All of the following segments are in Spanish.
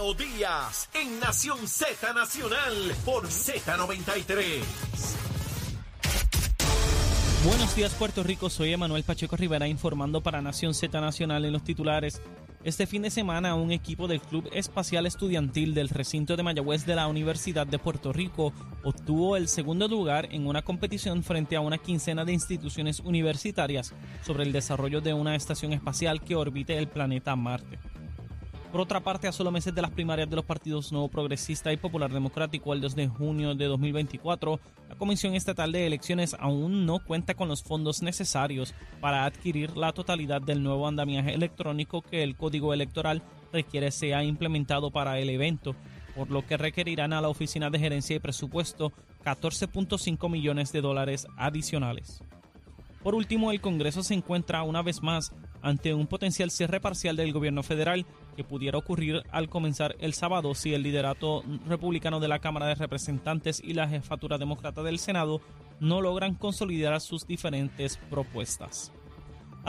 Leo Díaz en Nación Z Nacional por Z93. Buenos días Puerto Rico, soy Emanuel Pacheco Rivera informando para Nación Z Nacional en los titulares. Este fin de semana un equipo del Club Espacial Estudiantil del recinto de Mayagüez de la Universidad de Puerto Rico obtuvo el segundo lugar en una competición frente a una quincena de instituciones universitarias sobre el desarrollo de una estación espacial que orbite el planeta Marte. Por otra parte, a solo meses de las primarias de los partidos Nuevo Progresista y Popular Democrático el 2 de junio de 2024, la Comisión Estatal de Elecciones aún no cuenta con los fondos necesarios para adquirir la totalidad del nuevo andamiaje electrónico que el Código Electoral requiere sea implementado para el evento, por lo que requerirán a la Oficina de Gerencia y Presupuesto 14.5 millones de dólares adicionales. Por último, el Congreso se encuentra una vez más ante un potencial cierre parcial del gobierno federal que pudiera ocurrir al comenzar el sábado si el liderato republicano de la Cámara de Representantes y la jefatura demócrata del Senado no logran consolidar sus diferentes propuestas.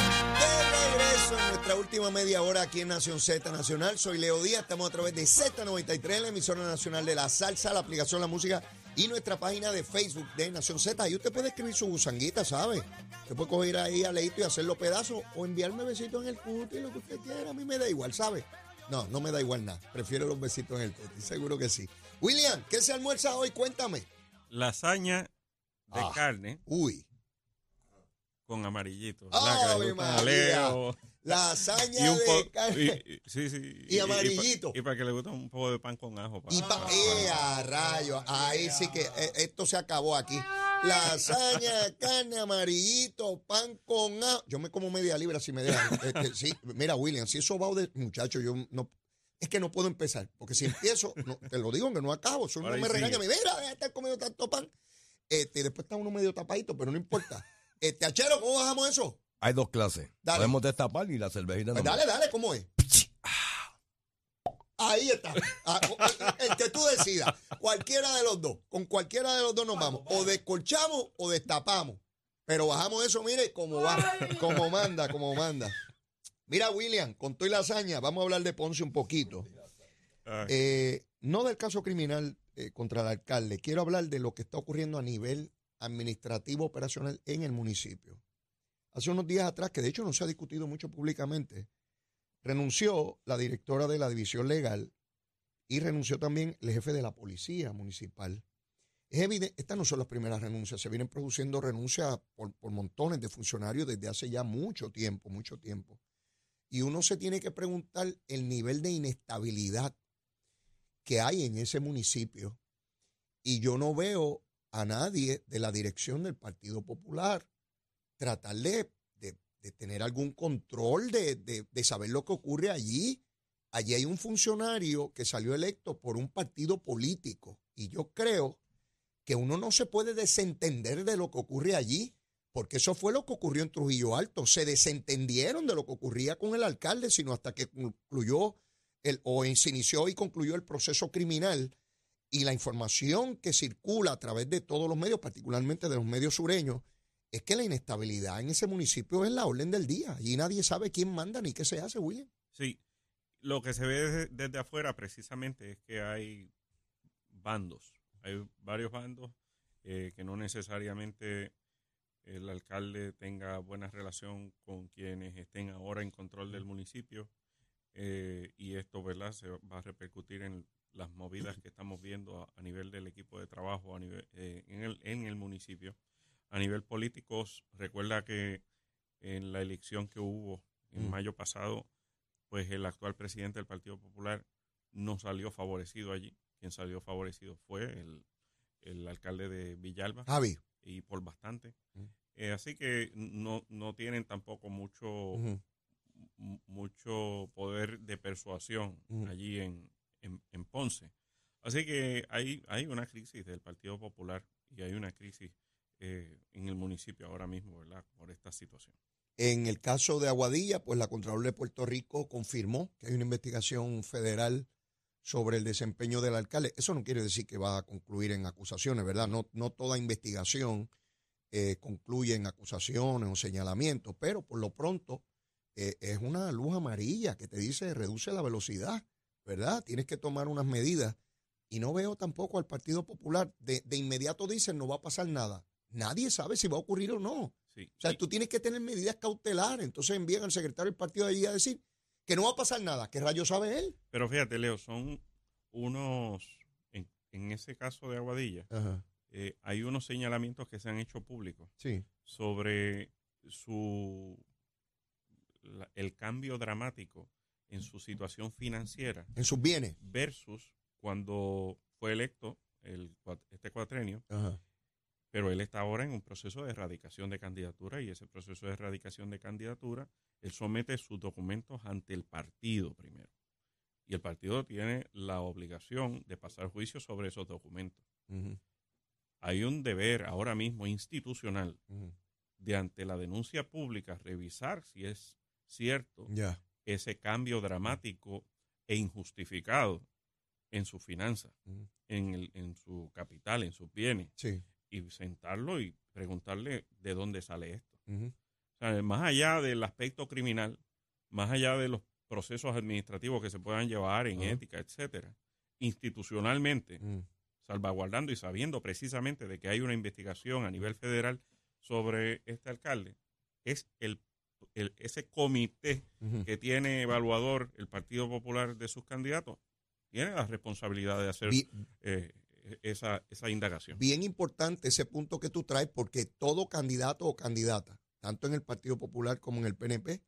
De regreso en nuestra última media hora aquí en Nación Z Nacional. Soy Leo Díaz, estamos a través de Z93, la emisora nacional de la salsa, la aplicación La Música y nuestra página de Facebook de Nación Z. Ahí usted puede escribir su gusanguita, ¿sabe? Usted puede coger ahí a Leito y hacerlo pedazos o enviarme besitos en el cuti, lo que usted quiera. A mí me da igual, ¿sabe? No, no me da igual nada. Prefiero los besitos en el cuti, seguro que sí. William, ¿qué se almuerza hoy? Cuéntame. lasaña de Ah. carne Uy. Con amarillito. Y un de carne. y- y- sí, sí. Y amarillito. Y, para que le guste un poco de pan con ajo. Y pa pa- ¡Eh, a rayo! Ahí sí que eh, esto se acabó aquí. Lasaña, carne, amarillito, pan con ajo. Yo me como media libra si me dejan. Este, sí, mira, William, si eso va de. Muchacho, yo no. Es que no puedo empezar, porque si empiezo, no, te lo digo que no acabo. Por ahí me regaña, me mira, deja de estar comiendo tanto pan. Este, después está uno medio tapadito, pero no importa. Este, Achero, ¿cómo bajamos eso? Hay dos clases. Dale. Podemos destapar y la cervejita Pues no. dale, dale, ¿cómo es? Ahí está. Ah, El que tú decidas. Cualquiera de los dos. Con cualquiera de los dos nos vamos. O descolchamos o destapamos. Pero bajamos eso, mire, como va. Como manda, como manda. Mira, William, con tu y lasaña, vamos a hablar de Ponce un poquito. Eh, no del caso criminal eh, contra el alcalde. Quiero hablar de lo que está ocurriendo a nivel administrativo operacional en el municipio. Hace unos días atrás, que de hecho no se ha discutido mucho públicamente, renunció la directora de la división legal y renunció también el jefe de la policía municipal. Es evidente, estas no son las primeras renuncias, se vienen produciendo renuncias por, por montones de funcionarios desde hace ya mucho tiempo, mucho tiempo. Y uno se tiene que preguntar el nivel de inestabilidad que hay en ese municipio. Y yo no veo a nadie de la dirección del Partido Popular tratar de, de- de tener algún control de, de- de saber lo que ocurre allí. Allí hay un funcionario que salió electo por un partido político. Y yo creo que uno no se puede desentender de lo que ocurre allí, porque eso fue lo que ocurrió en Trujillo Alto. Se desentendieron de lo que ocurría con el alcalde, sino hasta que concluyó el, o se inició y concluyó el proceso criminal y la información que circula a través de todos los medios, particularmente de los medios sureños, es que la inestabilidad en ese municipio es la orden del día. Allí nadie sabe quién manda ni qué se hace, William. Sí, lo que se ve desde, desde afuera precisamente es que hay bandos, hay varios bandos eh, que no necesariamente el alcalde tenga buena relación con quienes estén ahora en control del municipio eh, y esto verdad se va a repercutir en las movidas que estamos viendo a, a nivel del equipo de trabajo a nivel, eh, en, el, en el municipio. A nivel político, recuerda que en la elección que hubo en Mm. mayo pasado, pues el actual presidente del Partido Popular no salió favorecido allí. Quien salió favorecido fue el, el alcalde de Villalba Javi. y por bastante. Mm. Eh, así que no, no tienen tampoco mucho, mucho poder de persuasión allí en, en, Ponce. Así que hay, hay una crisis del Partido Popular y hay una crisis eh, en el municipio ahora mismo, ¿verdad? Por esta situación. En el caso de Aguadilla, pues la Contralor de Puerto Rico confirmó que hay una investigación federal sobre el desempeño del alcalde. Eso no quiere decir que va a concluir en acusaciones, ¿verdad? No, no toda investigación eh, concluye en acusaciones o señalamientos, pero por lo pronto eh, es una luz amarilla que te dice reduce la velocidad, ¿verdad? Tienes que tomar unas medidas. Y no veo tampoco al Partido Popular. De, de inmediato dicen no va a pasar nada. Nadie sabe si va a ocurrir o no. Sí. O sea, Y- tú tienes que tener medidas cautelares. Entonces envían al secretario del partido de allí a decir que no va a pasar nada. ¿Qué rayos sabe él? pero fíjate, Leo, son unos, en, en ese caso de Aguadilla, eh, hay unos señalamientos que se han hecho públicos Sí. sobre su la- el cambio dramático en su situación financiera En sus bienes. versus cuando fue electo el, este cuatrenio, Ajá. pero él está ahora en un proceso de erradicación de candidatura y ese proceso de erradicación de candidatura, él somete sus documentos ante el partido primero. Y el partido tiene la obligación de pasar juicio sobre esos documentos. Hay un deber ahora mismo institucional de ante la denuncia pública revisar si es cierto Ya. Ese cambio dramático e injustificado en sus finanzas, en, el- en su capital, en sus bienes, Sí. y sentarlo y preguntarle de dónde sale esto. O sea, más allá del aspecto criminal, más allá de los procesos administrativos que se puedan llevar en ética, etcétera, institucionalmente, salvaguardando y sabiendo precisamente de que hay una investigación a nivel federal sobre este alcalde, es el, el- ese comité que tiene evaluador el Partido Popular de sus candidatos, tiene la responsabilidad de hacer eh, esa, esa indagación. Bien importante ese punto que tú traes, porque todo candidato o candidata, tanto en el Partido Popular como en el PNP,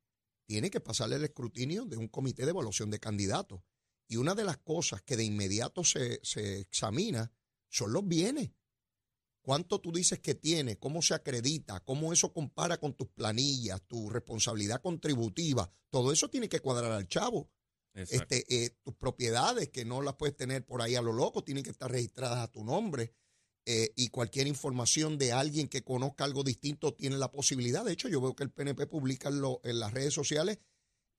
tiene que pasarle el escrutinio de un comité de evaluación de candidatos. Y una de las cosas que de inmediato se, se examina son los bienes. ¿Cuánto tú dices que tiene? ¿Cómo se acredita? ¿Cómo eso compara con tus planillas, tu responsabilidad contributiva? Todo eso tiene que cuadrar al chavo. Exacto. Este, eh, tus propiedades, que no las puedes tener por ahí a lo loco, tienen que estar registradas a tu nombre. eh, y cualquier información de alguien que conozca algo distinto tiene la posibilidad. De hecho, yo veo que el PNP publica en, lo- en las redes sociales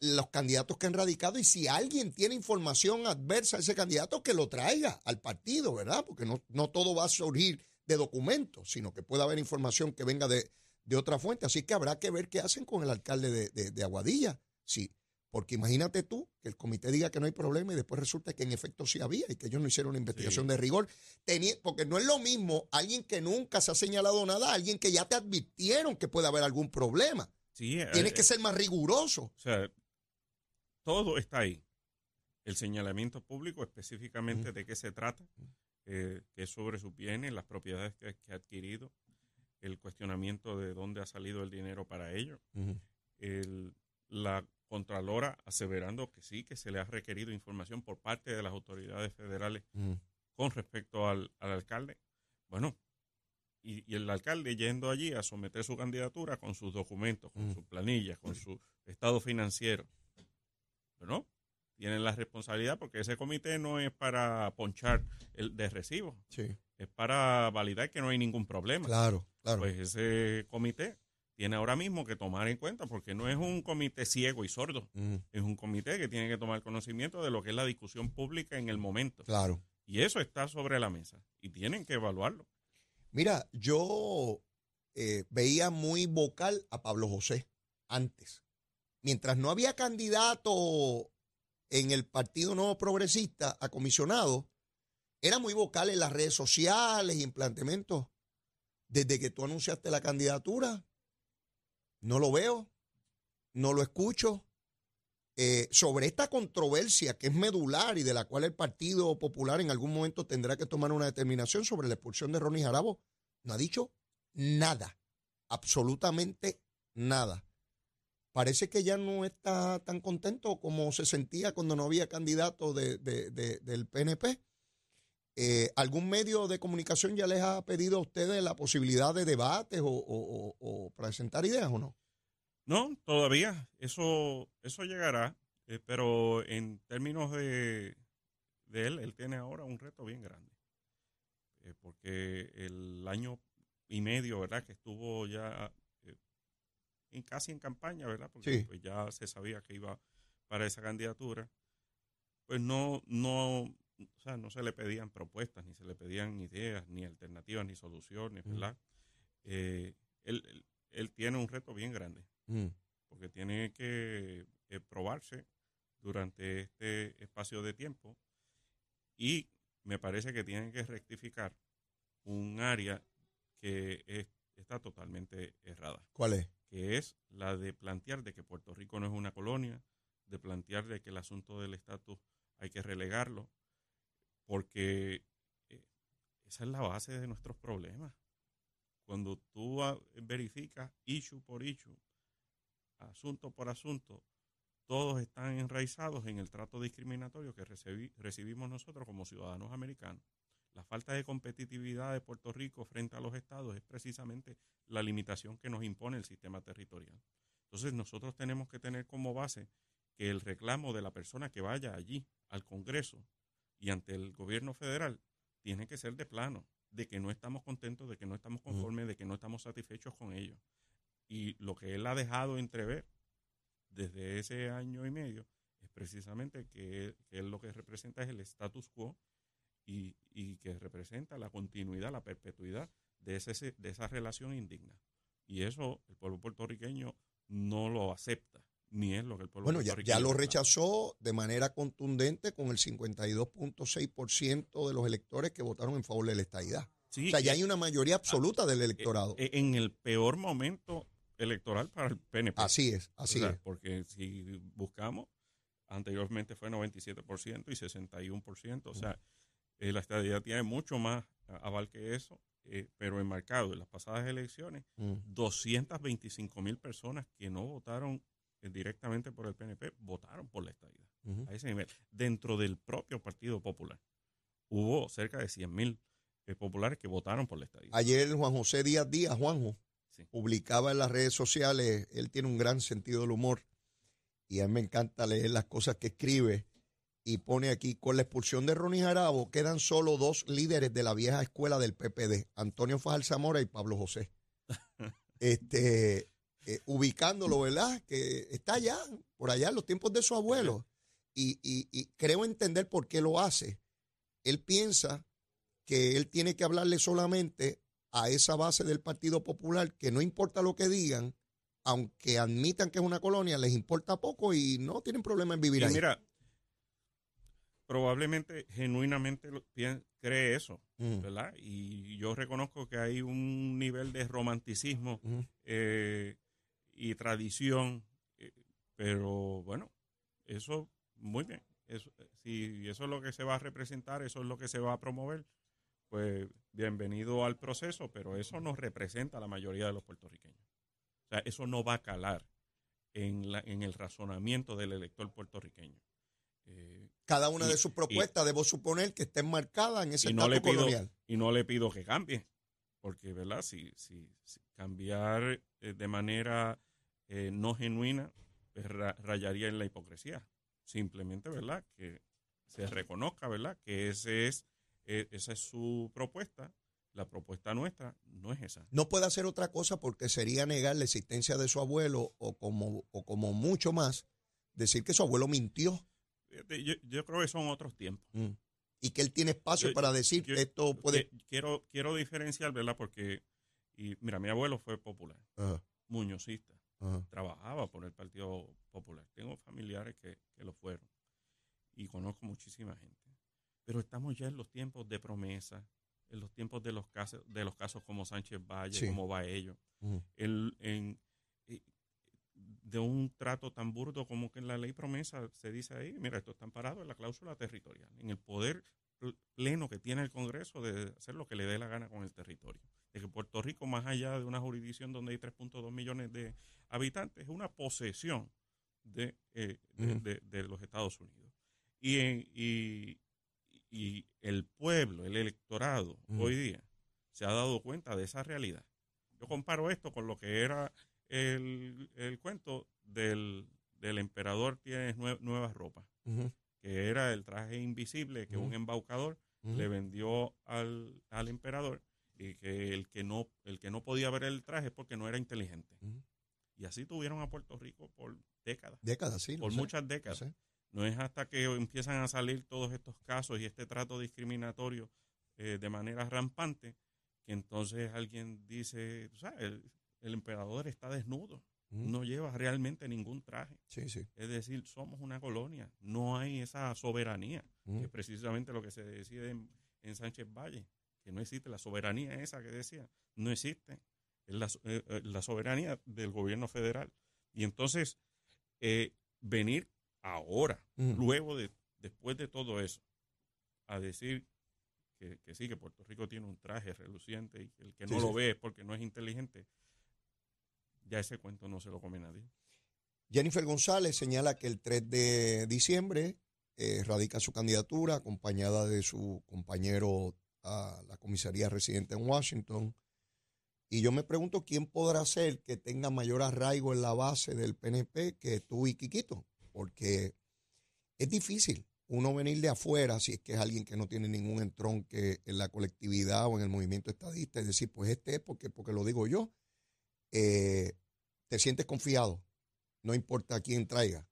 los candidatos que han radicado y si alguien tiene información adversa a ese candidato, que lo traiga al partido, ¿verdad? Porque no, no todo va a surgir de documentos, sino que puede haber información que venga de, de otra fuente. Así que habrá que ver qué hacen con el alcalde de, de- de Aguadilla. Sí, porque imagínate tú que el comité diga que no hay problema y después resulta que en efecto sí había y que ellos no hicieron una investigación Sí. de rigor. Teni- porque no es lo mismo alguien que nunca se ha señalado nada, alguien que ya te advirtieron que puede haber algún problema. Sí, eh, Tienes eh, que ser más riguroso. O sea, todo está ahí. El señalamiento público, específicamente de qué se trata, eh, que es sobre sus bienes, las propiedades que, que ha adquirido, el cuestionamiento de dónde ha salido el dinero para ello, el- la Contralora aseverando que sí, que se le ha requerido información por parte de las autoridades federales con respecto al, al alcalde. Bueno, y, y el alcalde yendo allí a someter su candidatura con sus documentos, con Mm. sus planillas, con su estado financiero. Pero no, tienen la responsabilidad porque ese comité no es para ponchar el de recibo, Sí, es para validar que no hay ningún problema. claro, claro. Pues ese comité tiene ahora mismo que tomar en cuenta porque no es un comité ciego y sordo, es un comité que tiene que tomar conocimiento de lo que es la discusión pública en el momento. claro. Y eso está sobre la mesa y tienen que evaluarlo. Mira, yo eh, veía muy vocal a Pablo José antes. Mientras no había candidato en el Partido Nuevo Progresista a comisionado, era muy vocal en las redes sociales y en planteamientos. Desde que tú anunciaste la candidatura, no lo veo, no lo escucho. Eh, sobre esta controversia que es medular y de la cual el Partido Popular en algún momento tendrá que tomar una determinación sobre la expulsión de Ronnie Jarabo, no ha dicho nada, absolutamente nada. Parece que ya no está tan contento como se sentía cuando no había candidato de- de- de- del PNP. Eh, ¿Algún medio de comunicación ya les ha pedido a ustedes la posibilidad de debates o, presentar ideas o no? No, todavía. Eso, eso llegará. eh, pero en términos de, él, él tiene ahora un reto bien grande. Eh, porque el año y medio, ¿verdad? Que estuvo ya en, casi en campaña, ¿verdad? Porque Sí. pues, ya se sabía que iba para esa candidatura. Pues no, no, o sea, no se le pedían propuestas, ni se le pedían ideas, ni alternativas, ni soluciones, Ujú. ¿verdad? Eh, él, él- él tiene un reto bien grande Mm. porque tiene que eh, probarse durante este espacio de tiempo y me parece que tienen que rectificar un área que es- está totalmente errada, ¿Cuál es? Que es la de plantear de que Puerto Rico no es una colonia, de plantear de que el asunto del estatus hay que relegarlo, porque eh, esa es la base de nuestros problemas. Cuando tú ah, verificas issue por issue, asunto por asunto, todos están enraizados en el trato discriminatorio que recibi- recibimos nosotros como ciudadanos americanos. La falta de competitividad de Puerto Rico frente a los estados es precisamente la limitación que nos impone el sistema territorial. Entonces nosotros tenemos que tener como base que el reclamo de la persona que vaya allí al Congreso y ante el gobierno federal tiene que ser de plano, de que no estamos contentos, de que no estamos conformes, de que no estamos satisfechos con ellos. Y lo que él ha dejado entrever desde ese año y medio es precisamente que, que él lo que representa es el status quo y, y que representa la continuidad, la perpetuidad de, ese, de esa relación indigna. Y eso el pueblo puertorriqueño no lo acepta, ni es lo que el pueblo Bueno, ya, ya lo rechazó de manera contundente con el 52.6% de los electores que votaron en favor de la estadidad. Sí, o sea, ya hay una mayoría absoluta del electorado. eh, en el peor momento electoral para el PNP. así es, así O sea, es. Porque si buscamos, anteriormente fue 97% y 61%. O sea, eh, la estadía tiene mucho más aval que eso, eh, pero enmarcado en las pasadas elecciones, Mm. 225 mil personas que no votaron eh, directamente por el PNP votaron por la estadía. A ese nivel. Dentro del propio Partido Popular hubo cerca de 100 mil eh, populares que votaron por la estadía. Ayer Juan José Díaz Díaz, Juanjo, Sí. publicaba en las redes sociales, él tiene un gran sentido del humor y a mí me encanta leer las cosas que escribe y pone aquí, con la expulsión de Ronnie Jarabo quedan solo dos líderes de la vieja escuela del PPD, Antonio Fajal Zamora y Pablo José. este, eh, ubicándolo, ¿verdad? Que está allá, por allá en los tiempos de su abuelo. Y, y- y creo entender por qué lo hace. Él piensa que él tiene que hablarle solamente a esa base del Partido Popular, que no importa lo que digan, aunque admitan que es una colonia, les importa poco y no tienen problema en vivir Y ahí. mira, probablemente, genuinamente cree eso, Mm, ¿verdad? Y yo reconozco que hay un nivel de romanticismo eh, y tradición, eh, pero bueno, eso muy bien. Eso, si eso es lo que se va a representar, eso es lo que se va a promover, pues bienvenido al proceso, pero eso no representa a la mayoría de los puertorriqueños. O sea, eso no va a calar en, la, en el razonamiento del elector puertorriqueño. Eh, Cada una y- de sus propuestas, debo suponer que esté enmarcada en ese y no le estatus pido colonial. y no le pido que cambie porque verdad si, si, si cambiar eh, de manera eh, no genuina pues, ra- rayaría en la hipocresía. Simplemente verdad que se reconozca verdad que ese es eh, esa es su propuesta la propuesta nuestra no es esa. No puede hacer otra cosa porque sería negar la existencia de su abuelo o como, o como mucho más, decir que su abuelo mintió yo, yo creo que son otros tiempos mm, y que él tiene espacio Yo- para decir yo- esto puede... Quiero quiero diferenciar verdad porque y mira mi abuelo fue popular Ajá, muñozista ajá. trabajaba por el Partido Popular. Tengo familiares que, que lo fueron y conozco muchísima gente. Pero estamos ya en los tiempos de promesa, en los tiempos de los casos, de los casos como Sánchez Valle, Sí. como Baello, el, en, de un trato tan burdo como que en la ley promesa se dice ahí, mira, esto está amparado en la cláusula territorial, en el poder pl- pleno que tiene el Congreso de hacer lo que le dé la gana con el territorio. De que Puerto Rico, más allá de una jurisdicción donde hay 3.2 millones de habitantes, es una posesión de, eh, de, de- de los Estados Unidos. Y, y, y el pueblo, el electorado, hoy día, se ha dado cuenta de esa realidad. Yo comparo esto con lo que era el, el cuento del, del emperador tiene nue- nuevas ropas que era el traje invisible que un embaucador le vendió al, al emperador y que el que no el que no podía ver el traje es porque no era inteligente. Y así tuvieron a Puerto Rico por décadas, Décadas, sí. por sé, muchas décadas. sé. No es hasta que empiezan a salir todos estos casos y este trato discriminatorio eh, de manera rampante que entonces alguien dice, sabes, el, emperador está desnudo, no lleva realmente ningún traje. Sí, sí. Es decir, somos una colonia, no hay esa soberanía, que es precisamente lo que se decide en, en Sánchez Valle, que no existe la soberanía esa que decía, no existe, es la, eh, eh, la soberanía del gobierno federal. Y entonces, eh, venir ahora, luego de, después de todo eso, a decir que, que sí, que Puerto Rico tiene un traje reluciente y el que no Sí, lo sí. ve es porque no es inteligente, ya ese cuento no se lo come nadie. Jennifer González señala que el 3 de diciembre eh, radica su candidatura acompañada de su compañero a la comisaría residente en Washington. Y yo me pregunto quién podrá ser que tenga mayor arraigo en la base del PNP que tú y Quiquito, porque es difícil uno venir de afuera, si es que es alguien que no tiene ningún entronque en la colectividad o en el movimiento estadista, y decir, pues este es porque, porque lo digo yo, eh, te sientes confiado, no importa quién traiga.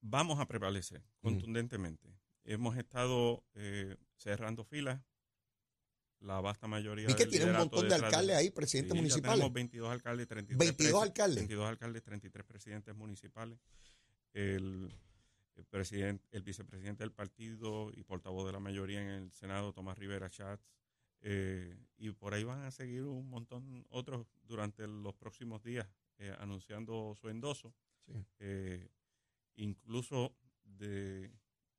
vamos a prevalecer contundentemente. Hemos estado eh, cerrando filas. La vasta mayoría Vi que tiene un montón de alcaldes ahí, presidentes Sí, municipales. tenemos 22 alcaldes, 33 22 presi- alcaldes. 22 alcaldes, 33 presidentes municipales. El, el el vicepresidente del partido y portavoz de la mayoría en el Senado, Tomás Rivera Schatz. Eh, y por ahí van a seguir un montón otros durante los próximos días eh, anunciando su endoso. Sí. Eh, incluso de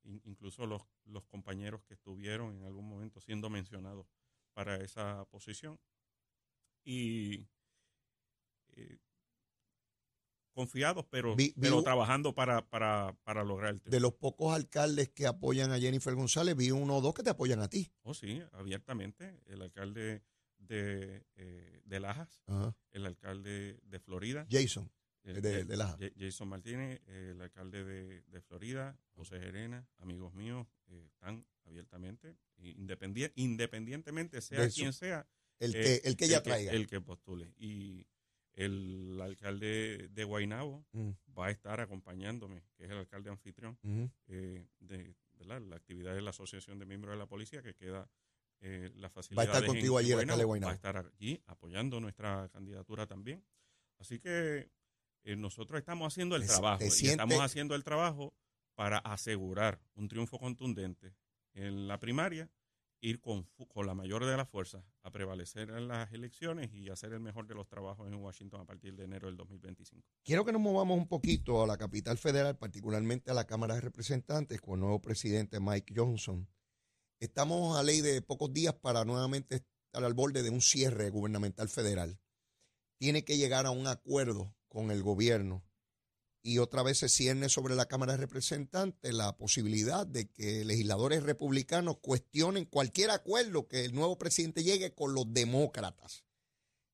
in- incluso los, los compañeros que estuvieron en algún momento siendo mencionados para esa posición y confiados pero, Vi- pero trabajando para, para, para lograr el De los pocos alcaldes que apoyan a Jennifer González, vi uno o dos que te apoyan a ti. Oh, sí, abiertamente. El alcalde de, eh, de Lajas, Ajá. el alcalde de Florida, Jason, el- de, el- de Lajas. Ja- Jason Martínez, el alcalde de, de Florida, José Gerena, amigos míos, eh, están abiertamente, independien- independientemente sea quien sea, El eh, que, el que ella traiga. el que postule. Y el alcalde de Guaynabo Mm, va a estar acompañándome, que es el alcalde anfitrión eh, de ¿verdad? la actividad de la Asociación de Miembros de la Policía, que queda eh, la facilidad. contigo allí, el alcalde de Guaynabo. Va a estar allí apoyando nuestra candidatura también. Así que eh, nosotros estamos haciendo el Te- trabajo. te y sientes- estamos haciendo el trabajo para asegurar un triunfo contundente en la primaria, ir con, con la mayor de las fuerzas a prevalecer en las elecciones y hacer el mejor de los trabajos en Washington a partir de enero del 2025. Quiero que nos movamos un poquito a la capital federal, particularmente a la Cámara de Representantes, con el nuevo presidente Mike Johnson. Estamos a ley de pocos días para nuevamente estar al borde de un cierre gubernamental federal. Tiene que llegar a un acuerdo con el gobierno y otra vez se cierne sobre la Cámara de Representantes la posibilidad de que legisladores republicanos cuestionen cualquier acuerdo que el nuevo presidente llegue con los demócratas.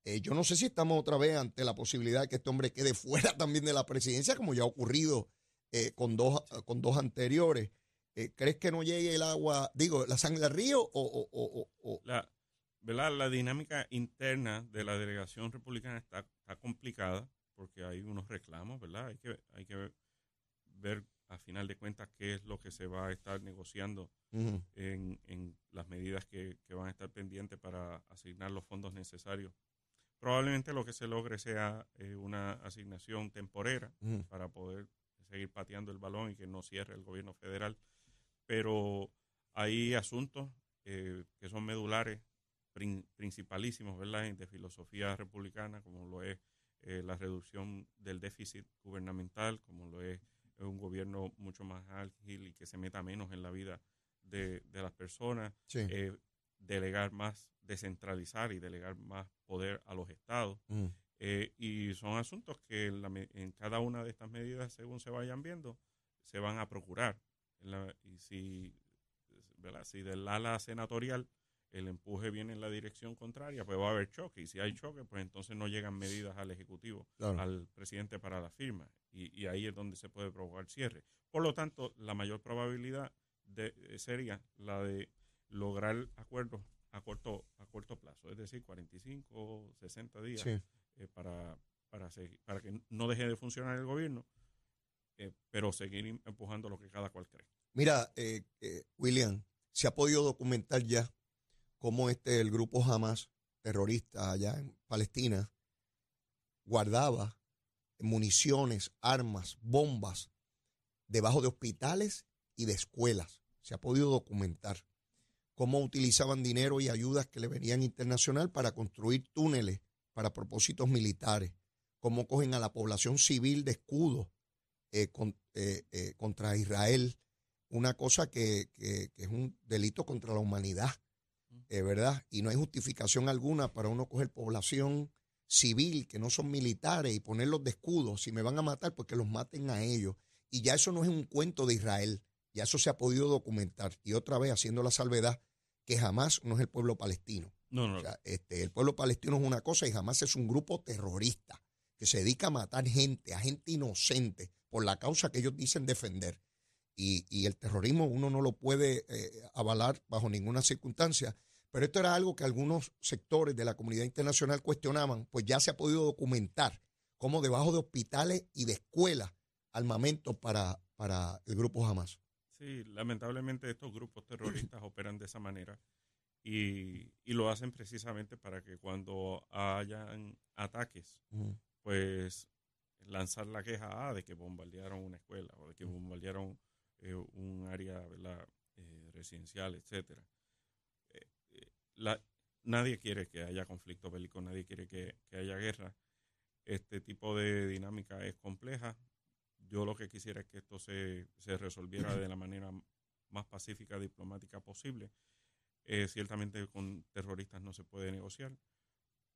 Eh, yo no sé si estamos otra vez ante la posibilidad de que este hombre quede fuera también de la presidencia, como ya ha ocurrido eh, con, dos, con dos anteriores. Eh, ¿Crees que no llegue el agua, digo, la sangre al río o, o- o- la, ¿verdad? la dinámica interna de la delegación republicana está, está complicada porque hay unos reclamos, ¿verdad? Hay que, hay que ver a final de cuentas qué es lo que se va a estar negociando en, en las medidas que, que van a estar pendientes para asignar los fondos necesarios. Probablemente lo que se logre sea eh, una asignación temporera para poder seguir pateando el balón y que no cierre el gobierno federal. Pero hay asuntos eh, que son medulares, prin- principalísimos, ¿verdad?, de filosofía republicana, como lo es eh, la reducción del déficit gubernamental, como lo es un gobierno mucho más ágil y que se meta menos en la vida de, de las personas, Sí. eh, delegar más, descentralizar y delegar más poder a los estados. ujú. Eh, y son asuntos que en, la me- en cada una de estas medidas, según se vayan viendo, se van a procurar. En la- y si, ¿verdad? si del ala senatorial el empuje viene en la dirección contraria, pues va a haber choque. Y si hay choque, pues entonces no llegan medidas al Ejecutivo, Claro. al presidente para la firma. Y, y ahí es donde se puede provocar cierre. Por lo tanto, la mayor probabilidad de, eh, sería la de lograr acuerdos a corto, a corto plazo, es decir, 45, 60 días Sí. eh, para, para, seguir- para que no deje de funcionar el gobierno, eh, pero seguir em- empujando lo que cada cual cree. Mira, eh, eh, William, se ha podido documentar ya cómo este, el grupo Hamas, terrorista allá en Palestina, guardaba municiones, armas, bombas debajo de hospitales y de escuelas. Se ha podido documentar cómo utilizaban dinero y ayudas que le venían internacional para construir túneles para propósitos militares, cómo cogen a la población civil de escudo eh, eh, eh, contra Israel, una cosa que- que es un delito contra la humanidad, eh, ¿verdad? Y no hay justificación alguna para uno coger población civil que no son militares y ponerlos de escudo. Si me van a matar, pues que los maten a ellos. Y ya eso no es un cuento de Israel, ya eso se ha podido documentar. Y otra vez haciendo la salvedad que jamás no es el pueblo palestino. No, no, O sea, este, el pueblo palestino es una cosa y jamás es un grupo terrorista que se dedica a matar gente, a gente inocente, por la causa que ellos dicen defender. Y, y el terrorismo uno no lo puede eh, avalar bajo ninguna circunstancia. Pero esto era algo que algunos sectores de la comunidad internacional cuestionaban, pues ya se ha podido documentar cómo debajo de hospitales y de escuelas armamentos para, para el grupo Hamas. Sí, lamentablemente estos grupos terroristas operan de esa manera y, y lo hacen precisamente para que cuando hayan ataques, pues lanzar la queja ah, de que bombardearon una escuela o de que bombardearon un área. Eh, residencial, etcétera. Eh, eh, nadie quiere que haya conflicto bélico, nadie quiere que, haya guerra. Este tipo de dinámica es compleja. Yo lo que quisiera es que esto se, se resolviera de la manera más pacífica, diplomática posible. Ciertamente con terroristas no se puede negociar,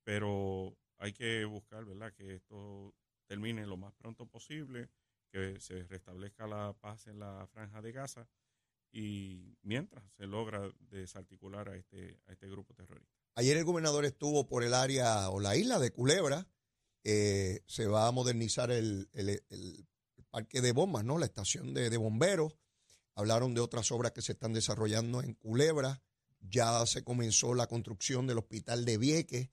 pero hay que buscar, ¿verdad?, que esto termine lo más pronto posible, que se restablezca la paz en la franja de Gaza y mientras se logra desarticular a este, a este grupo terrorista. Ayer el gobernador estuvo por el área o la isla de Culebra. Eh, se va a modernizar el, el- parque de bombas, ¿no? La estación de, de bomberos. Hablaron de otras obras que se están desarrollando en Culebra. Ya se comenzó la construcción del hospital de Vieques.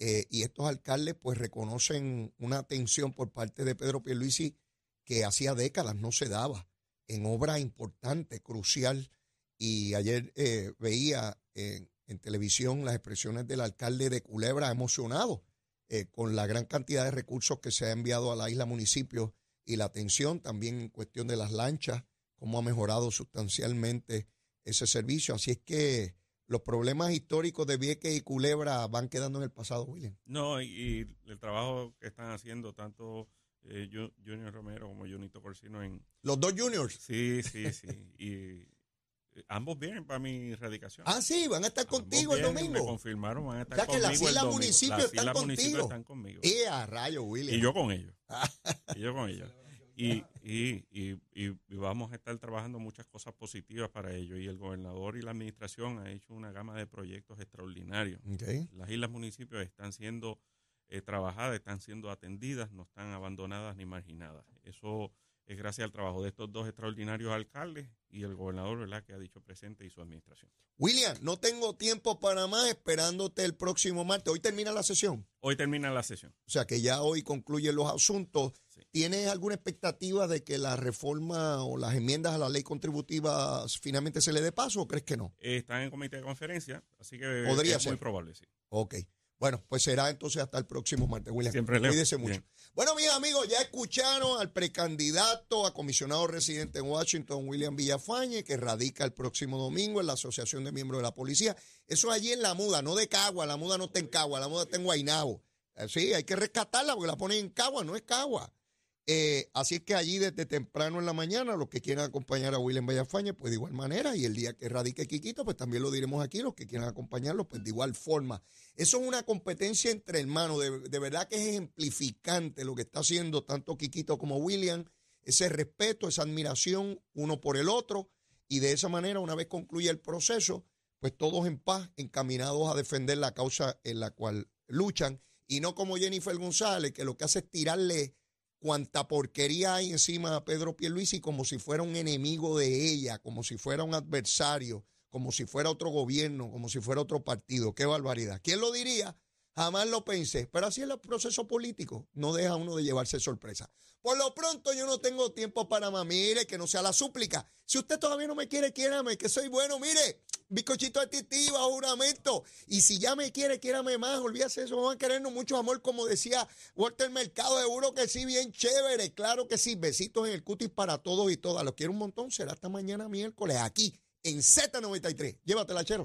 eh, y estos alcaldes pues reconocen una atención por parte de Pedro Pierluisi que hacía décadas no se daba en obra importante, crucial. Y ayer eh, veía en, televisión las expresiones del alcalde de Culebra emocionado eh, con la gran cantidad de recursos que se ha enviado a la isla municipio y la atención también en cuestión de las lanchas, cómo ha mejorado sustancialmente ese servicio. Así es que los problemas históricos de Vieques y Culebra van quedando en el pasado, William. No, y el trabajo que están haciendo tanto eh, Ju- Junior Romero como Junito Corsino en... Los dos juniors. Sí, sí, sí. y eh, ambos vienen para mi erradicación. Ah, sí, van a estar Ambos contigo el vienen, Me domingo. confirmaron, van a estar O sea que conmigo las el islas domingo. municipios Las están contigo. están conmigo. ¡Eh, a rayo, William! Y yo con ellos. y yo con ellos. Y, y, y, y- y vamos a estar trabajando muchas cosas positivas para ello. Y el gobernador y la administración han hecho una gama de proyectos extraordinarios. Las islas municipios están siendo eh, trabajadas, están siendo atendidas, no están abandonadas ni marginadas. Eso es gracias al trabajo de estos dos extraordinarios alcaldes y el gobernador, ¿verdad?, que ha dicho presente y su administración. William, no tengo tiempo para más esperándote el próximo martes. Hoy termina la sesión. Hoy termina la sesión. O sea que ya hoy concluyen los asuntos. Sí. ¿Tienes alguna expectativa de que la reforma o las enmiendas a la ley contributiva finalmente se le dé paso o crees que no? Eh, están en comité de conferencia, así que Podría es ser. muy probable, sí. Ok. Bueno, pues será entonces hasta el próximo martes, William. Siempre, Leo. Cuídese mucho. Bien. Bueno, mis amigos, ya escucharon al precandidato a comisionado residente en Washington, William Villafañe, que radica el próximo domingo en la Asociación de Miembros de la Policía. Eso allí en la muda, no de Cagua. La muda no está en Cagua, la muda está en Guaynabo. Eh, Sí, hay que rescatarla porque la ponen en Cagua, no es Cagua. Eh, así es que allí desde temprano en la mañana, los que quieran acompañar a William Villafañe, pues de igual manera, y el día que radique Quiquito, pues también lo diremos aquí, los que quieran acompañarlo, pues de igual forma. Eso es una competencia entre hermanos, de, de verdad que es ejemplificante lo que está haciendo tanto Quiquito como William, ese respeto, esa admiración uno por el otro, y de esa manera, una vez concluya el proceso, pues todos en paz, encaminados a defender la causa en la cual luchan, y no como Jennifer González, que lo que hace es tirarle cuanta porquería hay encima a Pedro Pierluisi como si fuera un enemigo de ella, como si fuera un adversario, como si fuera otro gobierno, como si fuera otro partido. Qué barbaridad. ¿Quién lo diría? Jamás lo pensé. Pero así es el proceso político. No deja uno de llevarse sorpresa. Por lo pronto yo no tengo tiempo para más. Mire, que no sea la súplica. Si usted todavía no me quiere, quiérame, que soy bueno. Mire, bizcochito de titi, bajo juramento. Y si ya me quiere, quiérame más. Olvídese eso. Van a querernos mucho amor, como decía Walter Mercado. Seguro que sí, bien chévere. Claro que sí. Besitos en el cutis para todos y todas. Los quiero un montón. Será hasta mañana miércoles aquí en Z93. Llévatela, chero.